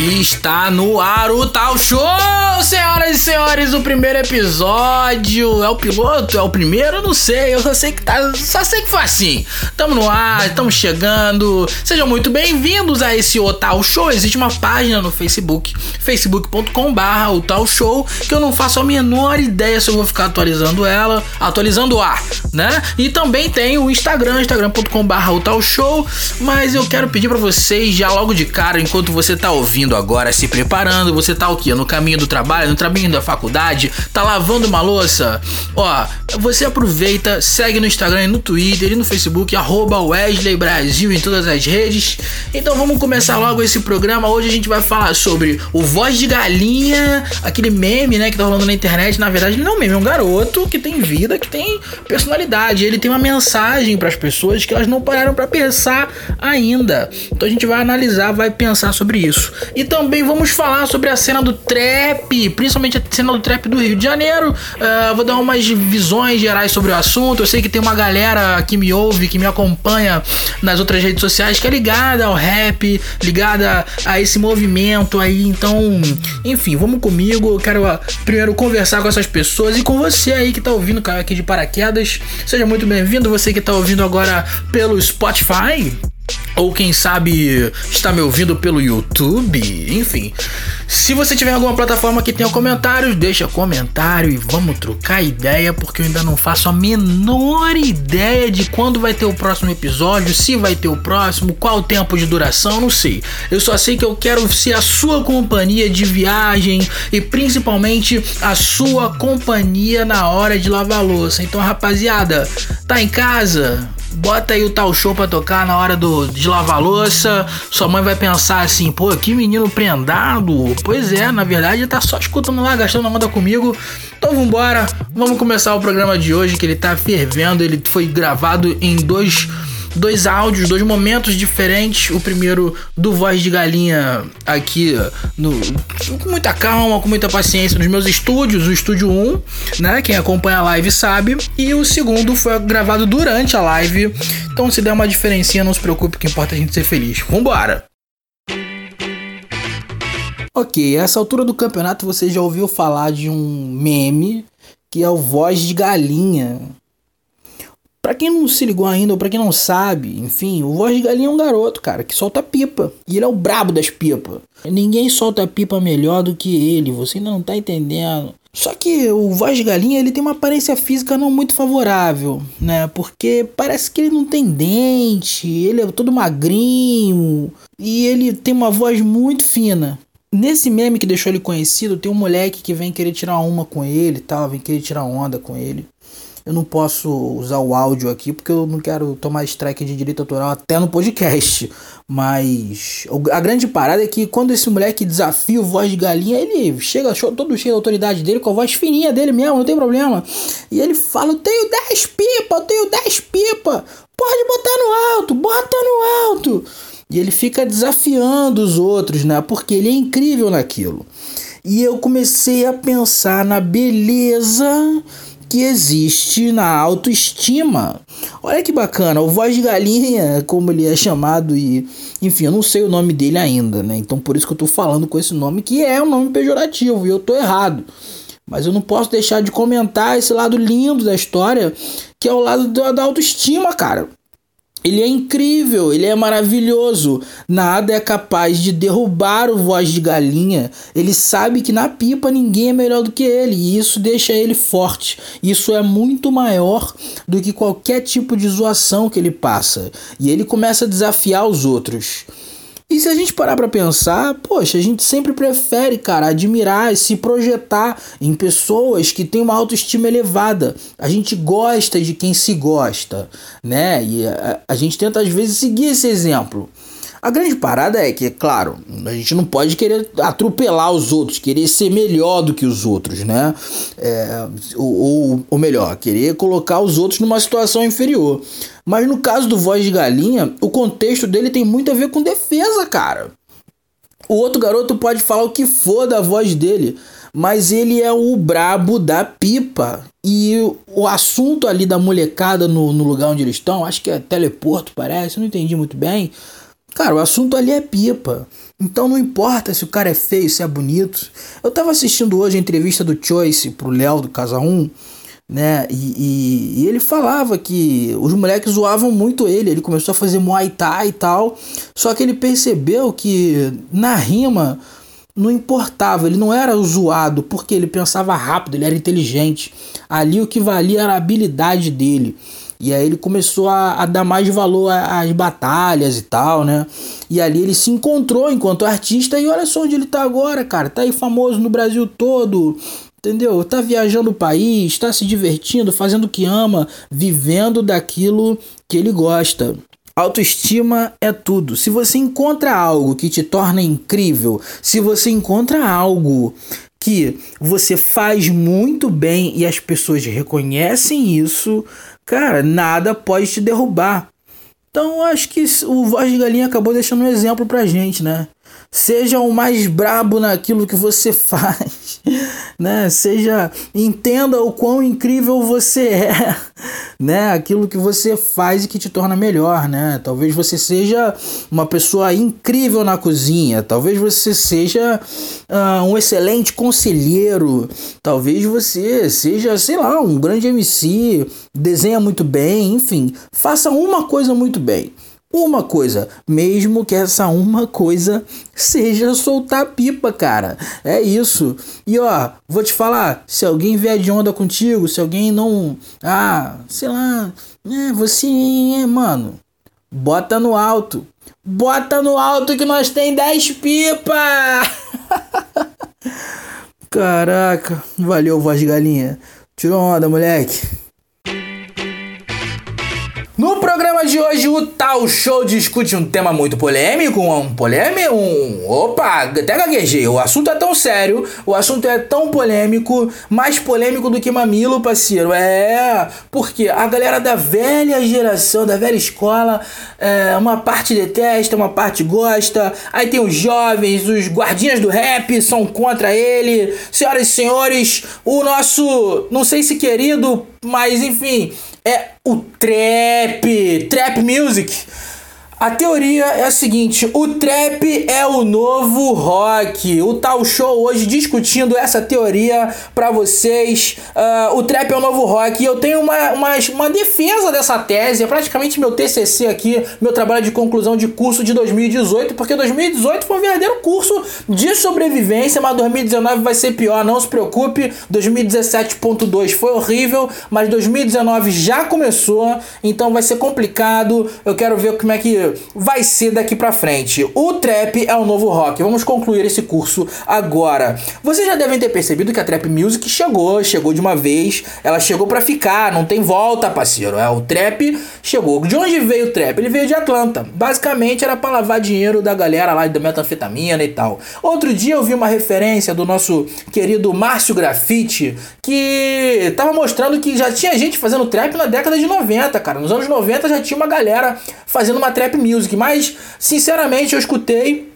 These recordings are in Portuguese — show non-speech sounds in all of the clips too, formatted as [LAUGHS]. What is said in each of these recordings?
Está no ar o Tal Show, senhoras e senhores, o primeiro episódio. É o piloto? É o primeiro? Eu não sei, eu só sei que tá. Só sei que foi assim. Tamo no ar, estamos chegando. Sejam muito bem-vindos a esse O Tal Show. Existe uma página no Facebook, facebook.com/barra o Tal Show, que eu não faço a menor ideia se eu vou ficar atualizando ela, atualizando o ar, né? E também tem o Instagram, instagram.com/barra o Tal Show. Mas eu quero pedir para vocês já logo de cara, enquanto você tá ouvindo ouvindo agora, se preparando, você tá o quê? No caminho do trabalho, no caminho da faculdade, tá lavando uma louça? Ó, você aproveita, segue no Instagram e no Twitter e no Facebook, arroba Wesley Brasil em todas as redes. Então vamos começar logo esse programa. Hoje a gente vai falar sobre o Voz de Galinha, aquele meme, né, que tá rolando na internet. Na verdade, ele não é um meme, é um garoto que tem vida, que tem personalidade. Ele tem uma mensagem para as pessoas que elas não pararam para pensar ainda. Então a gente vai analisar, vai pensar sobre isso. E também vamos falar sobre a cena do trap, principalmente a cena do trap do Rio de Janeiro. Uh, vou dar umas visões gerais sobre o assunto. Eu sei que tem uma galera que me ouve, que me acompanha nas outras redes sociais, que é ligada ao rap, ligada a esse movimento aí. Então, enfim, vamos comigo. Eu quero uh, primeiro conversar com essas pessoas e com você aí que tá ouvindo aqui de paraquedas. Seja muito bem-vindo. Você que tá ouvindo agora pelo Spotify ou quem sabe está me ouvindo pelo YouTube, enfim. Se você tiver alguma plataforma que tenha comentários, deixa comentário e vamos trocar ideia, porque eu ainda não faço a menor ideia de quando vai ter o próximo episódio, se vai ter o próximo, qual o tempo de duração, não sei. Eu só sei que eu quero ser a sua companhia de viagem e principalmente a sua companhia na hora de lavar louça. Então, rapaziada, tá em casa? Bota aí o tal show pra tocar na hora do, de lavar louça. Sua mãe vai pensar assim, pô, que menino prendado. Pois é, na verdade tá só escutando lá, gastando onda comigo. Então vambora, vamos começar o programa de hoje que ele tá fervendo. Ele foi gravado em dois dois áudios, dois momentos diferentes. O primeiro do Voz de Galinha aqui no, com muita calma, com muita paciência nos meus estúdios, o estúdio 1, né? Quem acompanha a live sabe. E o segundo foi gravado durante a live. Então se der uma diferencinha, não se preocupe, o que importa é a gente ser feliz. Vambora! Ok, essa altura do campeonato você já ouviu falar de um meme que é o Voz de Galinha. Para quem não se ligou ainda, ou pra quem não sabe, enfim, o Voz de Galinha é um garoto, cara, que solta pipa. E ele é o brabo das pipas. Ninguém solta pipa melhor do que ele, você ainda não tá entendendo. Só que o Voz de Galinha ele tem uma aparência física não muito favorável, né? Porque parece que ele não tem dente, ele é todo magrinho e ele tem uma voz muito fina. Nesse meme que deixou ele conhecido, tem um moleque que vem querer tirar uma com ele e tal, vem querer tirar onda com ele. Eu não posso usar o áudio aqui porque eu não quero tomar strike de direito autoral até no podcast. Mas a grande parada é que quando esse moleque desafia o voz de galinha, ele chega todo cheio da autoridade dele, com a voz fininha dele mesmo, não tem problema. E ele fala: Eu tenho 10 pipa, eu tenho 10 pipa. Pode botar no alto, bota no alto. E ele fica desafiando os outros, né? Porque ele é incrível naquilo. E eu comecei a pensar na beleza que existe na autoestima. Olha que bacana, o voz de galinha, como ele é chamado e, enfim, eu não sei o nome dele ainda, né? Então por isso que eu tô falando com esse nome que é um nome pejorativo e eu tô errado. Mas eu não posso deixar de comentar esse lado lindo da história, que é o lado da autoestima, cara. Ele é incrível, ele é maravilhoso. Nada é capaz de derrubar o voz de galinha. Ele sabe que na pipa ninguém é melhor do que ele, e isso deixa ele forte. Isso é muito maior do que qualquer tipo de zoação que ele passa. E ele começa a desafiar os outros. E se a gente parar para pensar, poxa, a gente sempre prefere, cara, admirar e se projetar em pessoas que têm uma autoestima elevada. A gente gosta de quem se gosta, né? E a, a gente tenta às vezes seguir esse exemplo. A grande parada é que, claro, a gente não pode querer atropelar os outros, querer ser melhor do que os outros, né? É, ou, ou melhor, querer colocar os outros numa situação inferior. Mas no caso do Voz de Galinha, o contexto dele tem muito a ver com defesa, cara. O outro garoto pode falar o que for da voz dele, mas ele é o brabo da pipa. E o assunto ali da molecada no, no lugar onde eles estão, acho que é teleporto, parece, não entendi muito bem Cara, o assunto ali é pipa. Então não importa se o cara é feio, se é bonito. Eu tava assistindo hoje a entrevista do Choice pro Léo do Casa 1, né? E, e, e, ele falava que os moleques zoavam muito ele. Ele começou a fazer Muay Thai e tal. Só que ele percebeu que na rima não importava, ele não era zoado porque ele pensava rápido, ele era inteligente. Ali o que valia era a habilidade dele. E aí ele começou a, a dar mais valor às batalhas e tal, né? E ali ele se encontrou enquanto artista e olha só onde ele tá agora, cara. Tá aí famoso no Brasil todo. Entendeu? Tá viajando o país, tá se divertindo, fazendo o que ama, vivendo daquilo que ele gosta. Autoestima é tudo. Se você encontra algo que te torna incrível, se você encontra algo que você faz muito bem e as pessoas reconhecem isso, cara, nada pode te derrubar. Então acho que o Voz de Galinha acabou deixando um exemplo pra gente, né? Seja o mais brabo naquilo que você [LAUGHS] faz, né? Seja entenda o quão incrível você é, [LAUGHS] né? Aquilo que você faz e que te torna melhor, né? Talvez você seja uma pessoa incrível na cozinha, talvez você seja uh, um excelente conselheiro, talvez você seja, sei lá, um grande MC, desenha muito bem, enfim, faça uma coisa muito bem uma coisa, mesmo que essa uma coisa seja soltar pipa, cara. É isso. E ó, vou te falar, se alguém vier de onda contigo, se alguém não, ah, sei lá, é, você, mano, bota no alto. Bota no alto que nós tem 10 pipa. [LAUGHS] Caraca, valeu voz de galinha. Tirou onda, moleque. No programa de hoje, o Tal Show discute um tema muito polêmico, um polêmico, um... Opa, até gaguejei. O assunto é tão sério, o assunto é tão polêmico, mais polêmico do que mamilo, parceiro. É, porque a galera da velha geração, da velha escola, é, uma parte detesta, uma parte gosta. Aí tem os jovens, os guardinhas do rap são contra ele. Senhoras e senhores, o nosso, não sei se querido, mas enfim, é o trap, trap music. A teoria é a seguinte: o trap é o novo rock. O tal show hoje discutindo essa teoria para vocês. Uh, o trap é o novo rock. E eu tenho uma, uma, uma defesa dessa tese. É praticamente meu TCC aqui, meu trabalho de conclusão de curso de 2018. Porque 2018 foi um verdadeiro curso de sobrevivência, mas 2019 vai ser pior. Não se preocupe. 2017.2 foi horrível, mas 2019 já começou. Então vai ser complicado. Eu quero ver como é que vai ser daqui para frente. O trap é o novo rock. Vamos concluir esse curso agora. Vocês já devem ter percebido que a trap music chegou, chegou de uma vez. Ela chegou para ficar, não tem volta, parceiro. É o trap chegou. De onde veio o trap? Ele veio de Atlanta. Basicamente era para lavar dinheiro da galera lá da metanfetamina e tal. Outro dia eu vi uma referência do nosso querido Márcio Grafite que tava mostrando que já tinha gente fazendo trap na década de 90, cara. Nos anos 90 já tinha uma galera fazendo uma trap music, mas sinceramente eu escutei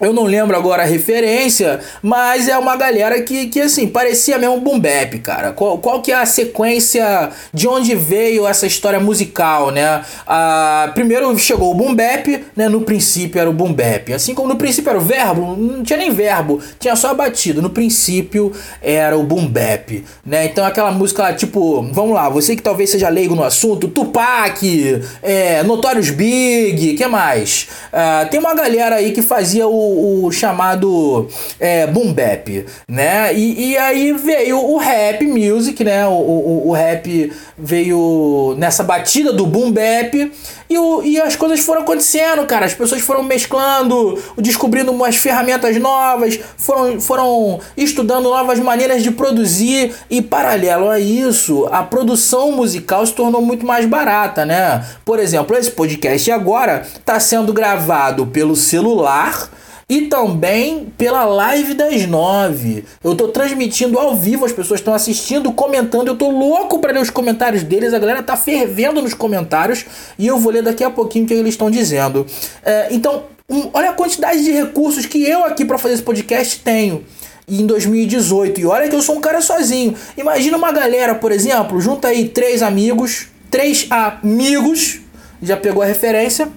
eu não lembro agora a referência, mas é uma galera que, que assim, parecia mesmo boom bap, cara. Qual, qual que é a sequência de onde veio essa história musical, né? Ah, primeiro chegou o boom bap, né? No princípio era o boom bap. Assim como no princípio era o verbo, não tinha nem verbo, tinha só a batida. No princípio era o boom bap, né? Então aquela música tipo, vamos lá, você que talvez seja leigo no assunto, Tupac, é, Notorious Big, que mais? Ah, tem uma galera aí que fazia o o, chamado é, boom bap, né? E, e aí veio o rap music, né? O, o, o rap veio nessa batida do boom bap e, o, e as coisas foram acontecendo, cara. As pessoas foram mesclando, descobrindo umas ferramentas novas, foram, foram estudando novas maneiras de produzir e paralelo a isso, a produção musical se tornou muito mais barata, né? Por exemplo, esse podcast agora está sendo gravado pelo celular e também pela live das nove. Eu tô transmitindo ao vivo, as pessoas estão assistindo, comentando. Eu tô louco para ler os comentários deles. A galera tá fervendo nos comentários e eu vou ler daqui a pouquinho o que eles estão dizendo. É, então, um, olha a quantidade de recursos que eu aqui para fazer esse podcast tenho em 2018. E olha que eu sou um cara sozinho. Imagina uma galera, por exemplo, junta aí três amigos, três amigos, já pegou a referência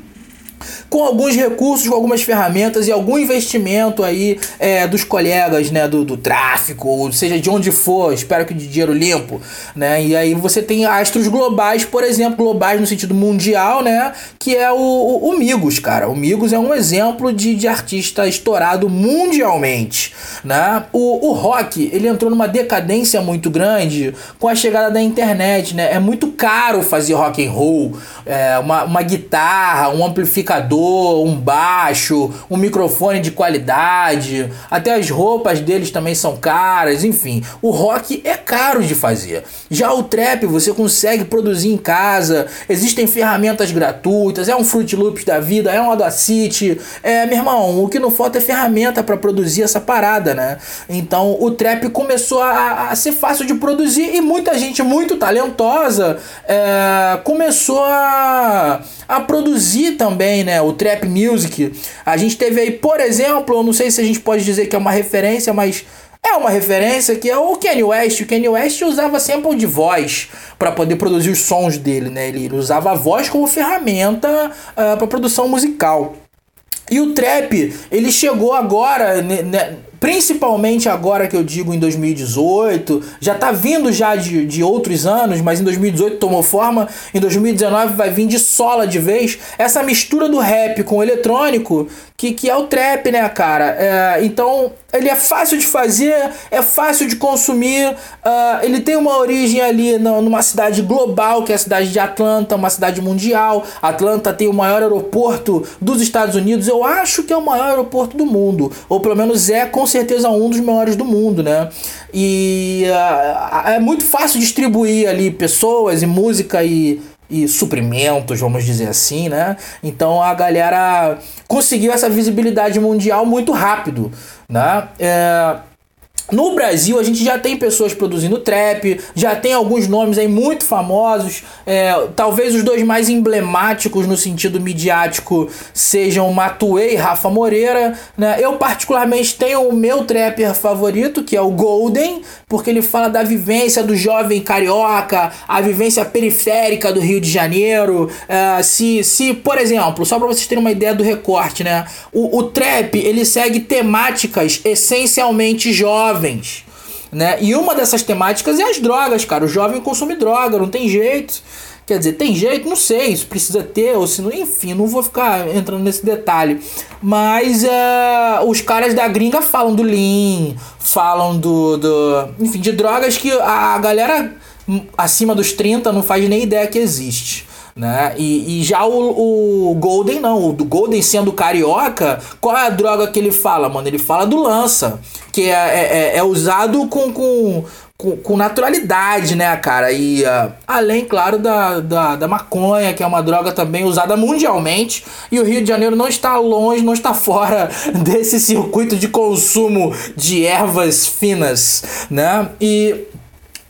com alguns recursos, com algumas ferramentas e algum investimento aí é, dos colegas, né, do, do tráfico, ou seja, de onde for, espero que de dinheiro limpo, né, e aí você tem astros globais, por exemplo, globais no sentido mundial, né, que é o, o, o Migos, cara, o Migos é um exemplo de, de artista estourado mundialmente, né, o, o rock, ele entrou numa decadência muito grande com a chegada da internet, né, é muito caro fazer rock and roll, é, uma, uma guitarra, um amplificador, um baixo, um microfone de qualidade, até as roupas deles também são caras, enfim. O rock é caro de fazer. Já o trap você consegue produzir em casa, existem ferramentas gratuitas, é um Fruit Loops da vida, é um Audacity, é, meu irmão, o que não falta é ferramenta para produzir essa parada, né? Então o trap começou a, a, ser fácil de produzir e muita gente muito talentosa é, começou a, a produzir também, né? O trap music. A gente teve aí, por exemplo, eu não sei se a gente pode dizer que é uma referência, mas é uma referência que é o Kanye West. O Kanye West usava sample de voz para poder produzir os sons dele, né? Ele usava a voz como ferramenta uh, ah, para produção musical. E o trap, ele chegou agora, né, né, principalmente agora que eu digo em 2018, já tá vindo já de, de outros anos, mas em 2018 tomou forma, em 2019 vai vir de sola de vez, essa mistura do rap com o eletrônico, que, que é o trap, né, cara? É, então, ele é fácil de fazer, é fácil de consumir, uh, ele tem uma origem ali no, numa cidade global, que é a cidade de Atlanta, uma cidade mundial. Atlanta tem o maior aeroporto dos Estados Unidos, eu acho que é o maior aeroporto do mundo, ou pelo menos é com certeza um dos maiores do mundo, né? E uh, é muito fácil distribuir ali pessoas e música e e suprimentos, vamos dizer assim, né? Então a galera conseguiu essa visibilidade mundial muito rápido, né? É, no Brasil, a gente já tem pessoas produzindo trap, já tem alguns nomes aí muito famosos. É, talvez os dois mais emblemáticos no sentido midiático sejam Matuê e Rafa Moreira. Né? Eu, particularmente, tenho o meu trapper favorito, que é o Golden, porque ele fala da vivência do jovem carioca, a vivência periférica do Rio de Janeiro. É, se, se, por exemplo, só para vocês terem uma ideia do recorte, né? O, o trap ele segue temáticas essencialmente jovens jovens. Né? E uma dessas temáticas é as drogas, cara. O jovem consome droga, não tem jeito. Quer dizer, tem jeito? Não sei, isso precisa ter, ou se não, enfim, não vou ficar entrando nesse detalhe. Mas uh, os caras da gringa falam do Lean, falam do, do. Enfim, de drogas que a galera acima dos 30 não faz nem ideia que existe né? E, e já o, o Golden não, o Golden sendo carioca, qual é a droga que ele fala, mano? Ele fala do lança, que é, é, é, é usado com, com, com, com, naturalidade, né, cara? E uh, além, claro, da, da, da maconha, que é uma droga também usada mundialmente, e o Rio de Janeiro não está longe, não está fora [LAUGHS] desse circuito de consumo de ervas finas, né? E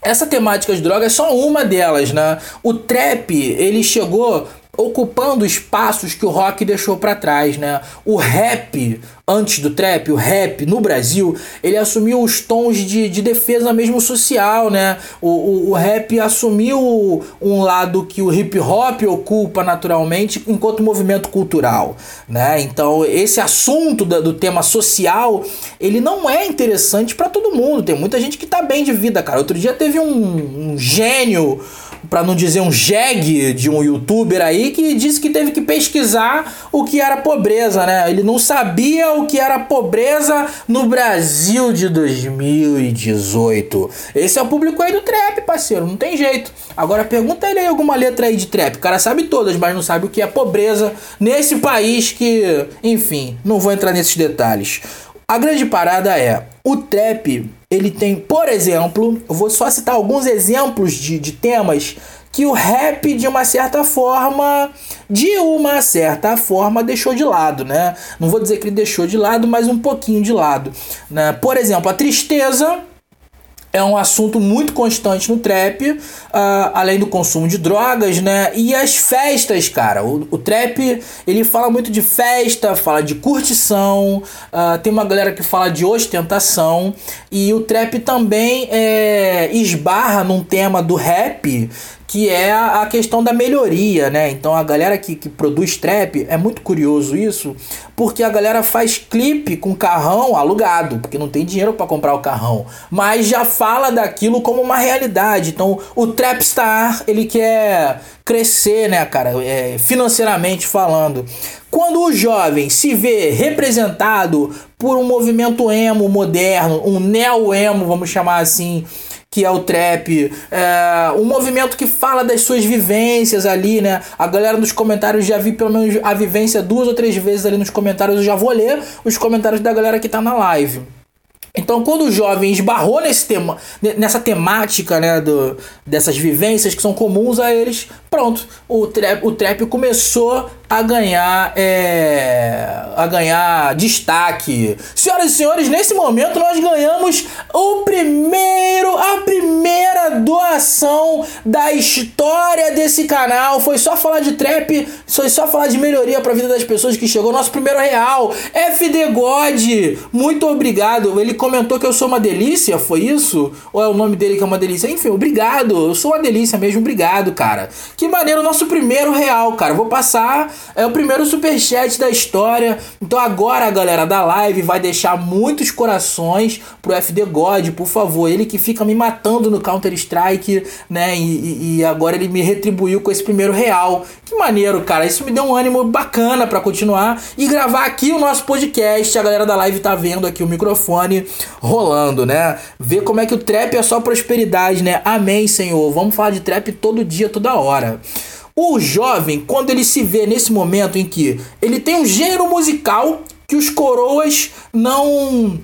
essa temática de drogas é só uma delas, né? O trap, ele chegou ocupando espaços que o rock deixou para trás, né? O rap, antes do trap, o rap no Brasil, ele assumiu os tons de, de defesa mesmo social, né? O, o, o rap assumiu um lado que o hip hop ocupa naturalmente enquanto movimento cultural, né? Então, esse assunto da, do tema social, ele não é interessante para todo mundo. Tem muita gente que tá bem de vida, cara. Outro dia teve um, um gênio para não dizer um jegue de um youtuber aí que disse que teve que pesquisar o que era pobreza, né? Ele não sabia o que era pobreza no Brasil de 2018. Esse é o público aí do trap, parceiro, não tem jeito. Agora pergunta ele aí alguma letra aí de trap. O cara sabe todas, mas não sabe o que é pobreza nesse país que, enfim, não vou entrar nesses detalhes. A grande parada é, o trap, ele tem, por exemplo, eu vou só citar alguns exemplos de, de temas que o rap, de uma certa forma, de uma certa forma, deixou de lado, né? Não vou dizer que ele deixou de lado, mas um pouquinho de lado. Né? Por exemplo, a tristeza é um assunto muito constante no trap, uh, além do consumo de drogas, né? E as festas, cara. O, o trap, ele fala muito de festa, fala de curtição, uh, tem uma galera que fala de ostentação, e o trap também é, esbarra num tema do rap que é a questão da melhoria, né? Então a galera que, que produz trap, é muito curioso isso, porque a galera faz clipe com carrão alugado, porque não tem dinheiro para comprar o carrão, mas já fala daquilo como uma realidade. Então o trapstar, ele quer crescer, né, cara, é, financeiramente falando. Quando o jovem se vê representado por um movimento emo moderno, um neo-emo, vamos chamar assim, que é o trap, é, um movimento que fala das suas vivências ali, né? A galera nos comentários já vi pelo menos a vivência duas ou três vezes ali nos comentários, eu já vou ler os comentários da galera que tá na live. Então, quando o jovem esbarrou nesse tema, nessa temática né, do, dessas vivências que são comuns a eles, pronto, o trap, o trap começou a ganhar é, a ganhar destaque. Senhoras e senhores, nesse momento nós ganhamos o primeiro a primeira doação da história desse canal. Foi só falar de trap, foi só falar de melhoria para a vida das pessoas que chegou nosso primeiro real. FD God, muito obrigado. Ele comentou que eu sou uma delícia, foi isso? Ou é o nome dele que é uma delícia? Enfim, obrigado. Eu sou uma delícia mesmo, obrigado, cara. Que maneiro, nosso primeiro real, cara. Vou passar é o primeiro superchat da história. Então agora, galera da live vai deixar muitos corações pro FD God, por favor. Ele que fica me matando no Counter-Strike, né? E, e, agora ele me retribuiu com esse primeiro real. Que maneiro, cara. Isso me deu um ânimo bacana para continuar e gravar aqui o nosso podcast. A galera da live tá vendo aqui o microfone rolando, né? Ver como é que o trap é só prosperidade, né? Amém, Senhor. Vamos falar de trap todo dia, toda hora. O jovem, quando ele se vê nesse momento em que ele tem um gênero musical que os coroas não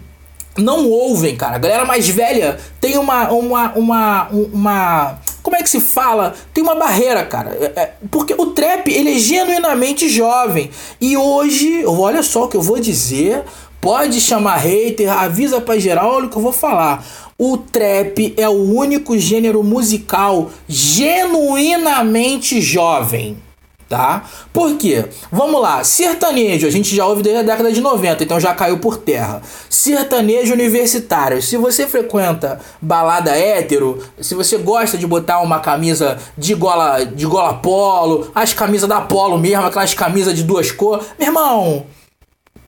não ouvem, cara. A galera mais velha tem uma uma uma uma como é que se fala? Tem uma barreira, cara. É, é, porque o trap, ele é genuinamente jovem. E hoje, olha só o que eu vou dizer. Pode chamar hater, avisa pra geral, olha o que eu vou falar o trap é o único gênero musical genuinamente jovem. Tá? Por quê? Vamos lá, sertanejo, a gente já ouve desde a década de 90, então já caiu por terra. Sertanejo universitário, se você frequenta balada hétero, se você gosta de botar uma camisa de gola, de gola polo, as camisas da polo mesmo, aquelas camisas de duas cores, meu irmão,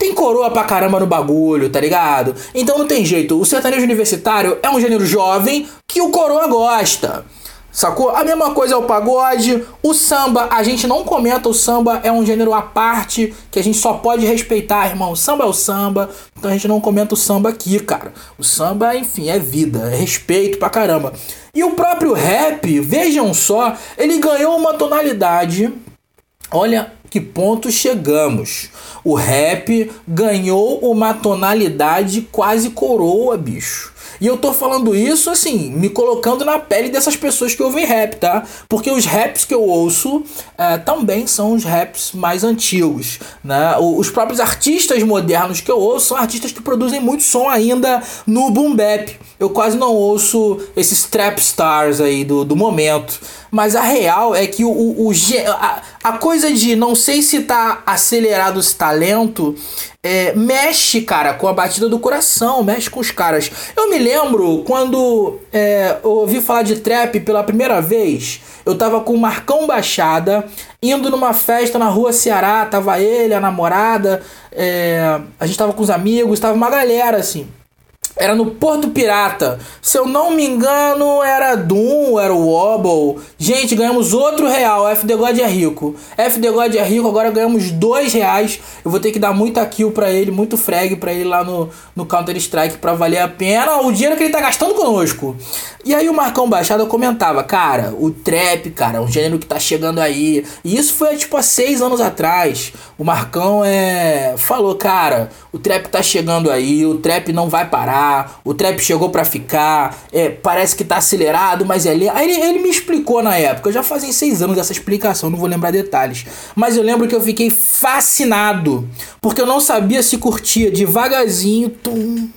tem coroa pra caramba no bagulho, tá ligado? Então não tem jeito. O sertanejo universitário é um gênero jovem que o coroa gosta. Sacou? A mesma coisa é o pagode, o samba, a gente não comenta o samba, é um gênero à parte que a gente só pode respeitar, irmão. O samba é o samba, então a gente não comenta o samba aqui, cara. O samba, enfim, é vida, é respeito pra caramba. E o próprio rap, vejam só, ele ganhou uma tonalidade. Olha, que ponto chegamos. O rap ganhou uma tonalidade quase coroa, bicho. E eu tô falando isso assim, me colocando na pele dessas pessoas que ouvem rap, tá? Porque os raps que eu ouço é, também são os raps mais antigos, né? Os próprios artistas modernos que eu ouço são artistas que produzem muito som ainda no boom bap. Eu quase não ouço esses trap stars aí do, do momento. Mas a real é que o, o, o a, a, coisa de não sei se tá acelerado esse talento é, mexe, cara, com a batida do coração, mexe com os caras. Eu me lembro quando é, eu ouvi falar de trap pela primeira vez. Eu tava com o Marcão Baixada, indo numa festa na rua Ceará, tava ele, a namorada, é, a gente tava com os amigos, tava uma galera assim. Era no Porto Pirata. Se eu não me engano, era Doom, era o Wobble. Gente, ganhamos outro real. FD God é rico. FD God é rico, agora ganhamos dois reais. Eu vou ter que dar muita kill pra ele, muito frag pra ele lá no, no Counter-Strike pra valer a pena o dinheiro que ele tá gastando conosco. E aí o Marcão Baixada comentava, cara, o trap, cara, é um gênero que tá chegando aí. E isso foi tipo há seis anos atrás. O Marcão é falou, cara, o trap tá chegando aí, o trap não vai parar, o trap chegou para ficar, é, parece que tá acelerado, mas é ali. Aí ele, ele me explicou na época, já fazem seis anos essa explicação, não vou lembrar detalhes. Mas eu lembro que eu fiquei fascinado, porque eu não sabia se curtia devagarzinho, tum,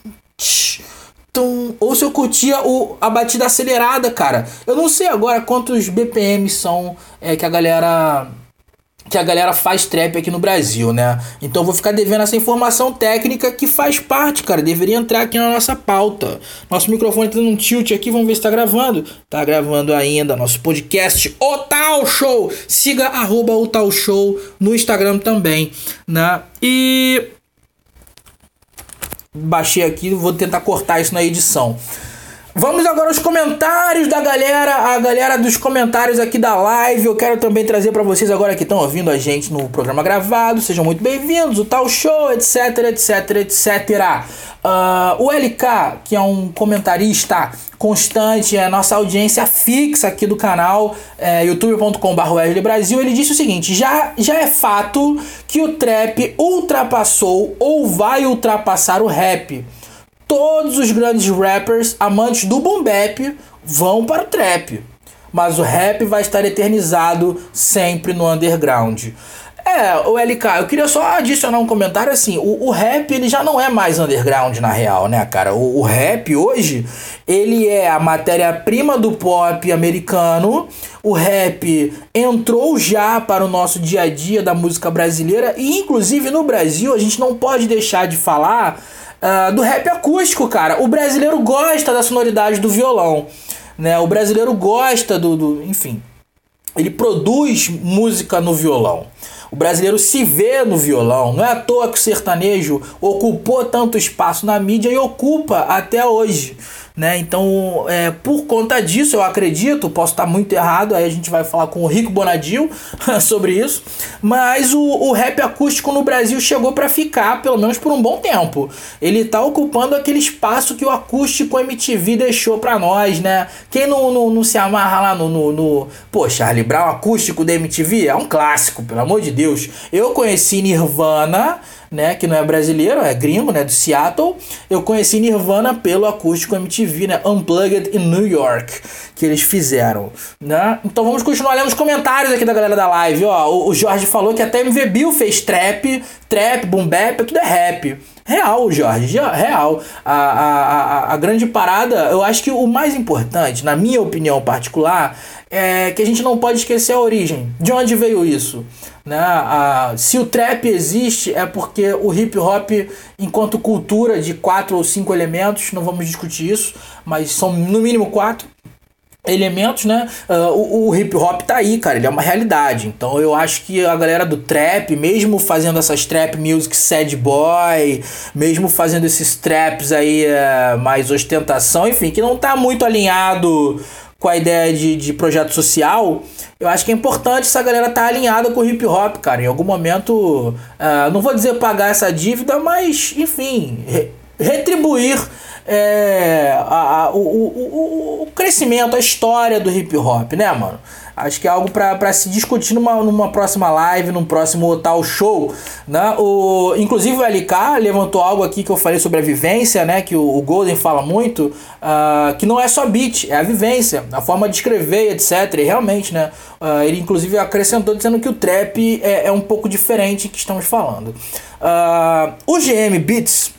ou se eu curtia o, a batida acelerada, cara. Eu não sei agora quantos BPM são é, que a galera que a galera faz trap aqui no Brasil, né? Então vou ficar devendo essa informação técnica que faz parte, cara. Deveria entrar aqui na nossa pauta. Nosso microfone tá dando um tilt aqui, vamos ver se tá gravando. Tá gravando ainda. Nosso podcast O Tal Show. Siga arroba o Tal Show no Instagram também, né? E. Baixei aqui, vou tentar cortar isso na edição. Vamos agora aos comentários da galera, a galera dos comentários aqui da live. Eu quero também trazer para vocês agora que estão ouvindo a gente no programa gravado. Sejam muito bem-vindos, o tal show, etc, etc, etc. Uh, o LK, que é um comentarista constante, é nossa audiência fixa aqui do canal, é, youtube.com.br Brasil, ele disse o seguinte: já, já é fato que o trap ultrapassou ou vai ultrapassar o rap todos os grandes rappers amantes do boom bap vão para o trap. Mas o rap vai estar eternizado sempre no underground. É, o LK, eu queria só adicionar um comentário assim, o, o rap ele já não é mais underground na real, né, cara? O, o rap hoje, ele é a matéria-prima do pop americano, o rap entrou já para o nosso dia a dia da música brasileira e inclusive no Brasil a gente não pode deixar de falar uh, do rap acústico, cara. O brasileiro gosta da sonoridade do violão, né? O brasileiro gosta do, do enfim, ele produz música no violão. O brasileiro se vê no violão. Não é à toa que o sertanejo ocupou tanto espaço na mídia e ocupa até hoje. Né? Então, é, por conta disso, eu acredito, posso estar muito errado, aí a gente vai falar com o Rico Bonadil [LAUGHS] sobre isso, mas o, o rap acústico no Brasil chegou para ficar, pelo menos por um bom tempo. Ele está ocupando aquele espaço que o acústico MTV deixou para nós, né? Quem não, não, não, se amarra lá no, no, no. Pô, Charlie Brown acústico da MTV é um clássico, pelo amor de Deus. Eu conheci Nirvana né, que não é brasileiro, é gringo, né, do Seattle. Eu conheci Nirvana pelo acústico MTV, né, Unplugged in New York, que eles fizeram, né? Então vamos continuar lendo os comentários aqui da galera da live, ó. O, Jorge falou que até MV Bill fez trap, trap, boom bap, tudo é rap. Real, Jorge, real. A, a, a, a grande parada, eu acho que o mais importante, na minha opinião particular, é que a gente não pode esquecer a origem. De onde veio isso? Né? A, se o trap existe é porque o hip hop, enquanto cultura de quatro ou cinco elementos, não vamos discutir isso, mas são no mínimo quatro elementos, né? Uh, o, o, hip hop tá aí, cara, ele é uma realidade. Então eu acho que a galera do trap, mesmo fazendo essas trap music sad boy, mesmo fazendo esses traps aí uh, mais ostentação, enfim, que não tá muito alinhado com a ideia de, de projeto social, eu acho que é importante essa galera estar tá alinhada com o hip hop, cara. Em algum momento, uh, não vou dizer pagar essa dívida, mas, enfim, retribuir é, a, a, o, o, o crescimento, a história do hip hop, né, mano? Acho que é algo para se discutir numa, numa próxima live, num próximo tal show. Né? O, inclusive o LK levantou algo aqui que eu falei sobre a vivência, né? Que o, o Golden fala muito, uh, que não é só beat, é a vivência, a forma de escrever, etc. E realmente, né? Uh, ele inclusive acrescentou dizendo que o trap é, é um pouco diferente que estamos falando. Uh, o GM Beats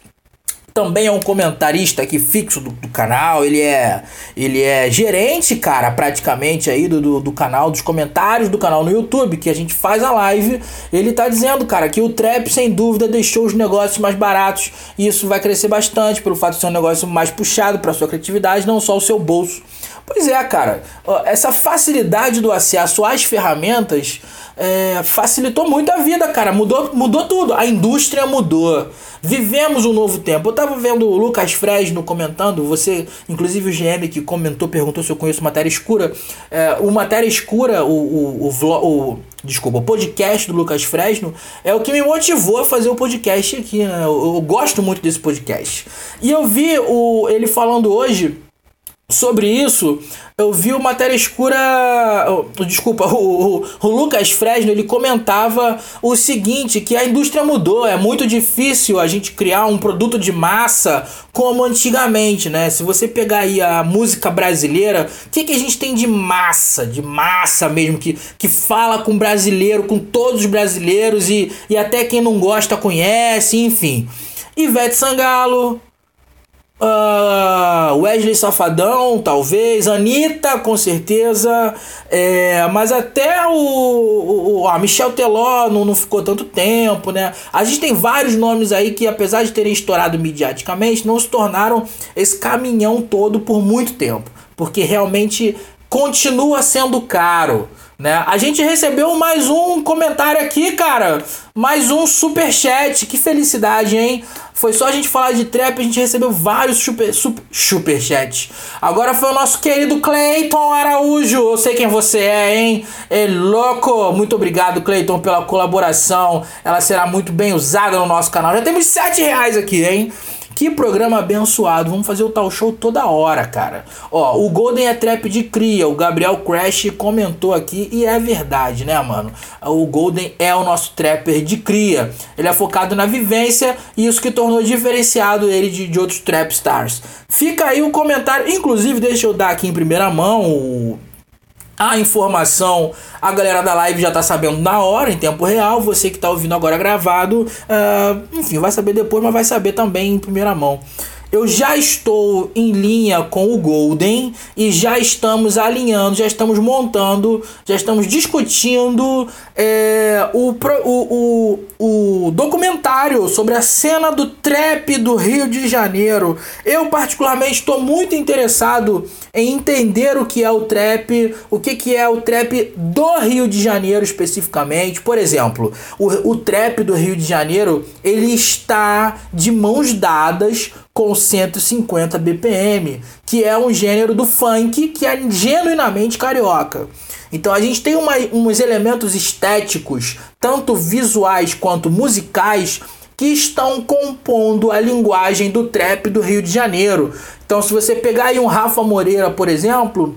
também é um comentarista aqui fixo do, do, canal, ele é ele é gerente, cara, praticamente aí do, do, do, canal, dos comentários do canal no YouTube, que a gente faz a live. Ele tá dizendo, cara, que o trap sem dúvida deixou os negócios mais baratos e isso vai crescer bastante pelo fato de ser um negócio mais puxado para sua criatividade, não só o seu bolso. Pois é, cara, essa facilidade do acesso às ferramentas é, facilitou muito a vida, cara. Mudou, mudou tudo. A indústria mudou. Vivemos um novo tempo. Eu tava vendo o Lucas Fresno comentando, você, inclusive o GM que comentou, perguntou se eu conheço Matéria Escura. É, o Matéria Escura, o, o, o, o desculpa, o podcast do Lucas Fresno é o que me motivou a fazer o podcast aqui, né? Eu, eu gosto muito desse podcast. E eu vi o, ele falando hoje sobre isso, eu vi o Matéria Escura. Desculpa, [LAUGHS] o, o, o, Lucas Fresno ele comentava o seguinte: que a indústria mudou, é muito difícil a gente criar um produto de massa como antigamente, né? Se você pegar aí a música brasileira, o que, que a gente tem de massa, de massa mesmo, que, que fala com brasileiro, com todos os brasileiros e, e até quem não gosta conhece, enfim. Ivete Sangalo, Uh, Wesley Safadão, talvez. Anitta, com certeza. É, mas até o, o a Michel Teló não, não ficou tanto tempo, né? A gente tem vários nomes aí que, apesar de terem estourado mediaticamente, não se tornaram esse caminhão todo por muito tempo. Porque realmente continua sendo caro. Né? A gente recebeu mais um comentário aqui, cara. Mais um super chat. Que felicidade, hein? Foi só a gente falar de trap, a gente recebeu vários super, super, super chats. Agora foi o nosso querido Cleiton Araújo. Eu sei quem você é, hein? É louco. Muito obrigado, Cleiton, pela colaboração. Ela será muito bem usada no nosso canal. Já temos 7 reais aqui, hein? Que programa abençoado. Vamos fazer o tal show toda hora, cara. Ó, o Golden é trap de cria. O Gabriel Crash comentou aqui e é verdade, né, mano? O Golden é o nosso trapper de cria. Ele é focado na vivência e isso que tornou diferenciado ele de, de outros trap stars. Fica aí o comentário. Inclusive, deixa eu dar aqui em primeira mão o a informação, a galera da live já tá sabendo na hora, em tempo real. Você que tá ouvindo agora gravado, uh, enfim, vai saber depois, mas vai saber também em primeira mão. Eu já estou em linha com o Golden e já estamos alinhando, já estamos montando, já estamos discutindo é, o, o, o, o documentário sobre a cena do trap do Rio de Janeiro. Eu, particularmente, estou muito interessado em entender o que é o trap, o que, que é o trap do Rio de Janeiro especificamente. Por exemplo, o, o trap do Rio de Janeiro ele está de mãos dadas com 150 BPM, que é um gênero do funk que é genuinamente carioca. Então a gente tem uma, uns elementos estéticos, tanto visuais quanto musicais, que estão compondo a linguagem do trap do Rio de Janeiro. Então, se você pegar aí um Rafa Moreira, por exemplo,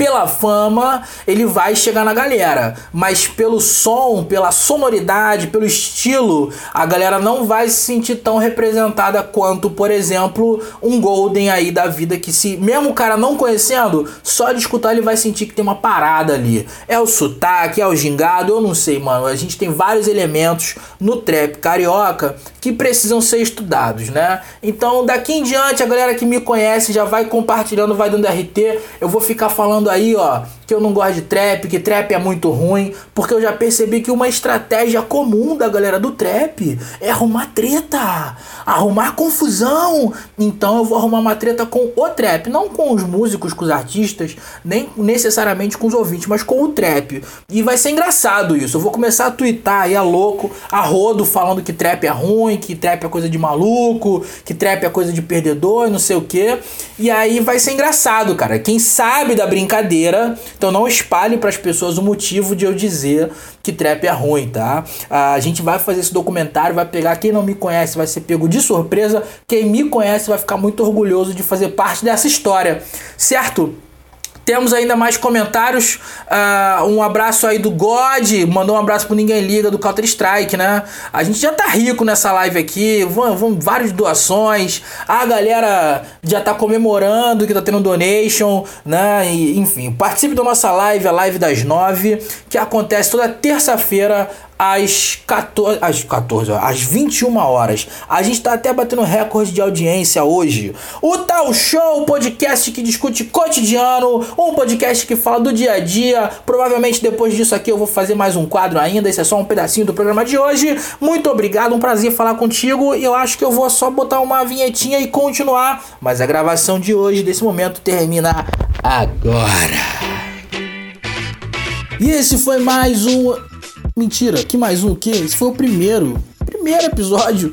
pela fama, ele vai chegar na galera, mas pelo som, pela sonoridade, pelo estilo, a galera não vai se sentir tão representada quanto, por exemplo, um Golden aí da vida que se mesmo o cara não conhecendo, só de escutar ele vai sentir que tem uma parada ali. É o sotaque, é o gingado, eu não sei, mano. A gente tem vários elementos no trap carioca que precisam ser estudados, né? Então, daqui em diante, a galera que me conhece já vai compartilhando, vai dando RT. Eu vou ficar falando aí, ó, que eu não gosto de trap, que trap é muito ruim, porque eu já percebi que uma estratégia comum da galera do trap é arrumar treta, arrumar confusão. Então eu vou arrumar uma treta com o trap, não com os músicos, com os artistas, nem necessariamente com os ouvintes, mas com o trap. E vai ser engraçado isso. Eu vou começar a twittar aí a louco, a rodo, falando que trap é ruim, que trap é coisa de maluco, que trap é coisa de perdedor e não sei o que. E aí vai ser engraçado, cara. Quem sabe da brincadeira então não espalhe para as pessoas o motivo de eu dizer que trap é ruim, tá? A gente vai fazer esse documentário, vai pegar quem não me conhece, vai ser pego de surpresa. Quem me conhece vai ficar muito orgulhoso de fazer parte dessa história, certo? Temos ainda mais comentários. Uh, um abraço aí do God. Mandou um abraço pro Ninguém Liga do Counter Strike, né? A gente já tá rico nessa live aqui. Vão, vão várias doações. A galera já tá comemorando que tá tendo donation, né? E, enfim, participe da nossa live, a live das nove, que acontece toda terça-feira às 14, às 14, às 21 horas. A gente tá até batendo recorde de audiência hoje. O Tal Show, podcast que discute cotidiano, um podcast que fala do dia a dia. Provavelmente depois disso aqui eu vou fazer mais um quadro ainda. Esse é só um pedacinho do programa de hoje. Muito obrigado, um prazer falar contigo. Eu acho que eu vou só botar uma vinhetinha e continuar. Mas a gravação de hoje, desse momento, termina agora. E esse foi mais um Mentira, que mais um? Que? Esse foi o primeiro. Primeiro episódio.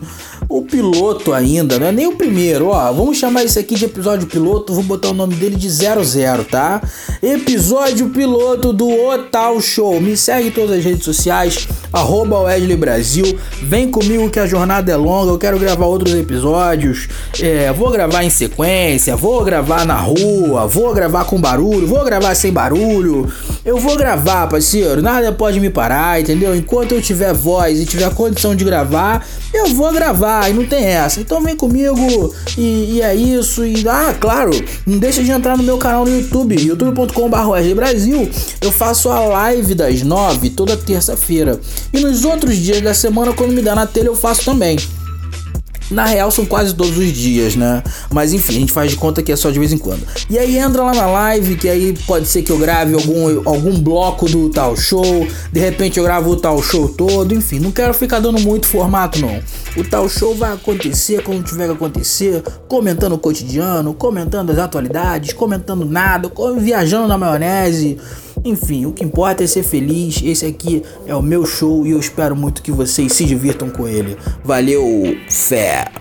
O piloto ainda, não é nem o primeiro, ó. Vamos chamar isso aqui de episódio piloto. Vou botar o nome dele de 00, tá? Episódio piloto do Otal Show. Me segue em todas as redes sociais, arroba Wesley Brasil. Vem comigo que a jornada é longa. Eu quero gravar outros episódios. É, vou gravar em sequência, vou gravar na rua, vou gravar com barulho, vou gravar sem barulho. Eu vou gravar, parceiro. Nada pode me parar, entendeu? Enquanto eu tiver voz e tiver condição de gravar, eu vou gravar e não tem essa. Então vem comigo e, e é isso. E ah, claro, não deixa de entrar no meu canal no YouTube, youtube.com.br Brasil. Eu faço a live das nove toda terça-feira. E nos outros dias da semana, quando me dá na telha, eu faço também. Na real são quase todos os dias, né? Mas enfim, a gente faz de conta que é só de vez em quando. E aí entra lá na live, que aí pode ser que eu grave algum, algum bloco do tal show, de repente eu gravo o tal show todo, enfim, não quero ficar dando muito formato não. O tal show vai acontecer quando tiver que acontecer, comentando o cotidiano, comentando as atualidades, comentando nada, viajando na maionese. Enfim, o que importa é ser feliz. Esse aqui é o meu show e eu espero muito que vocês se divirtam com ele. Valeu, fé!